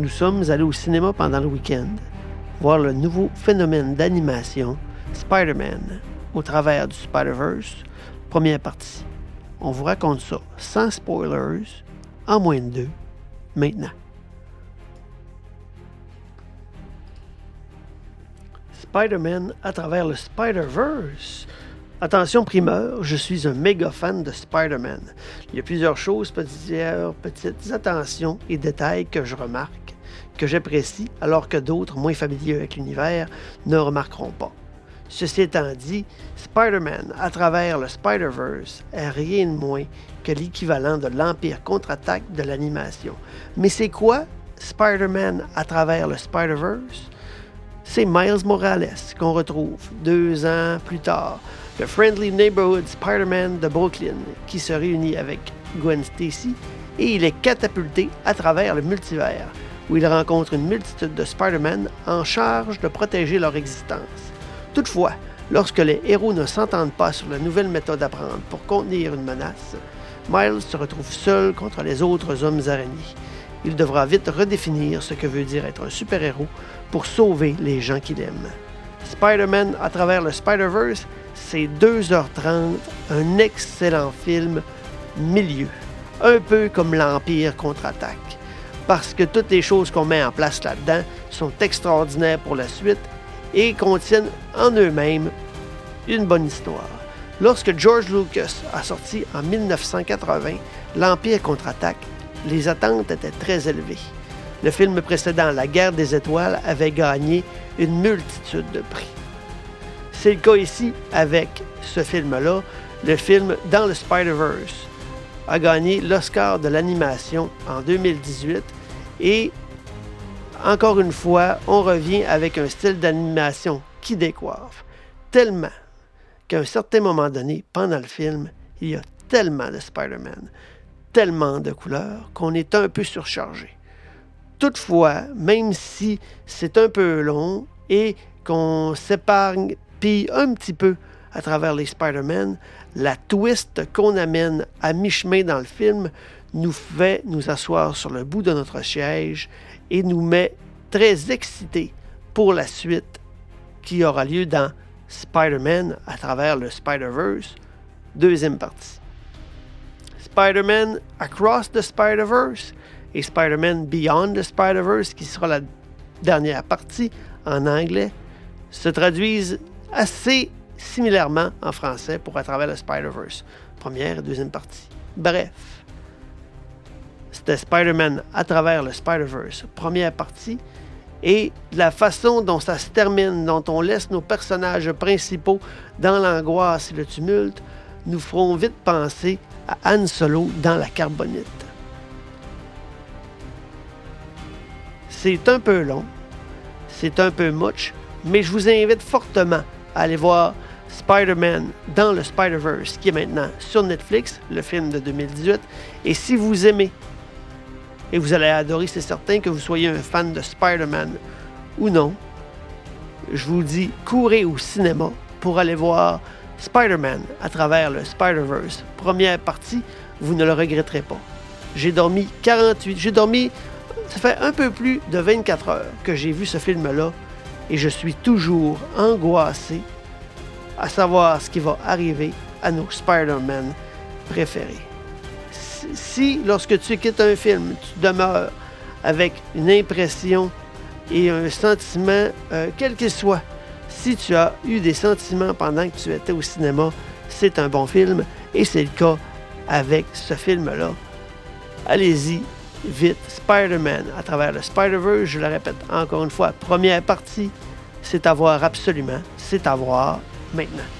nous sommes allés au cinéma pendant le week-end voir le nouveau phénomène d'animation Spider-Man au travers du Spider-Verse, première partie. On vous raconte ça sans spoilers, en moins de deux, maintenant. Spider-Man à travers le Spider-Verse. Attention primeur, je suis un méga fan de Spider-Man. Il y a plusieurs choses, petites attentions et détails que je remarque, que j'apprécie, alors que d'autres, moins familiers avec l'univers, ne remarqueront pas. Ceci étant dit, Spider-Man à travers le Spider-Verse est rien de moins que l'équivalent de l'Empire contre-attaque de l'animation. Mais c'est quoi Spider-Man à travers le Spider-Verse? C'est Miles Morales qu'on retrouve deux ans plus tard, le Friendly Neighborhood Spider-Man de Brooklyn, qui se réunit avec Gwen Stacy et il est catapulté à travers le multivers, où il rencontre une multitude de Spider-Man en charge de protéger leur existence. Toutefois, lorsque les héros ne s'entendent pas sur la nouvelle méthode à prendre pour contenir une menace, Miles se retrouve seul contre les autres hommes araignées. Il devra vite redéfinir ce que veut dire être un super-héros pour sauver les gens qu'il aime. Spider-Man à travers le Spider-Verse, c'est 2h30, un excellent film milieu, un peu comme l'Empire contre-attaque, parce que toutes les choses qu'on met en place là-dedans sont extraordinaires pour la suite et contiennent en eux-mêmes une bonne histoire. Lorsque George Lucas a sorti en 1980 L'Empire contre-attaque, les attentes étaient très élevées. Le film précédent, La guerre des étoiles, avait gagné une multitude de prix. C'est le cas ici avec ce film-là. Le film Dans le Spider-Verse a gagné l'Oscar de l'animation en 2018 et encore une fois, on revient avec un style d'animation qui décoiffe. Tellement qu'à un certain moment donné, pendant le film, il y a tellement de Spider-Man, tellement de couleurs, qu'on est un peu surchargé. Toutefois, même si c'est un peu long et qu'on s'épargne un petit peu à travers les Spider-Man, la twist qu'on amène à mi-chemin dans le film nous fait nous asseoir sur le bout de notre siège et nous met très excités pour la suite qui aura lieu dans Spider-Man à travers le Spider-Verse, deuxième partie. Spider-Man Across the Spider-Verse et Spider-Man Beyond the Spider-Verse, qui sera la dernière partie en anglais, se traduisent assez similairement en français pour à travers le Spider-Verse, première et deuxième partie. Bref, Spider-Man à travers le Spider-Verse, première partie, et la façon dont ça se termine, dont on laisse nos personnages principaux dans l'angoisse et le tumulte, nous feront vite penser à Han Solo dans la carbonite. C'est un peu long, c'est un peu much, mais je vous invite fortement à aller voir Spider-Man dans le Spider-Verse, qui est maintenant sur Netflix, le film de 2018. Et si vous aimez et vous allez adorer, c'est certain que vous soyez un fan de Spider-Man ou non. Je vous dis, courez au cinéma pour aller voir Spider-Man à travers le Spider-Verse. Première partie, vous ne le regretterez pas. J'ai dormi 48, j'ai dormi, ça fait un peu plus de 24 heures que j'ai vu ce film-là et je suis toujours angoissé à savoir ce qui va arriver à nos Spider-Man préférés si, lorsque tu quittes un film, tu demeures avec une impression et un sentiment, euh, quel qu'il soit, si tu as eu des sentiments pendant que tu étais au cinéma, c'est un bon film et c'est le cas avec ce film-là. Allez-y, vite, Spider-Man à travers le Spider-Verse, je le répète encore une fois, première partie, c'est à voir absolument, c'est à voir maintenant.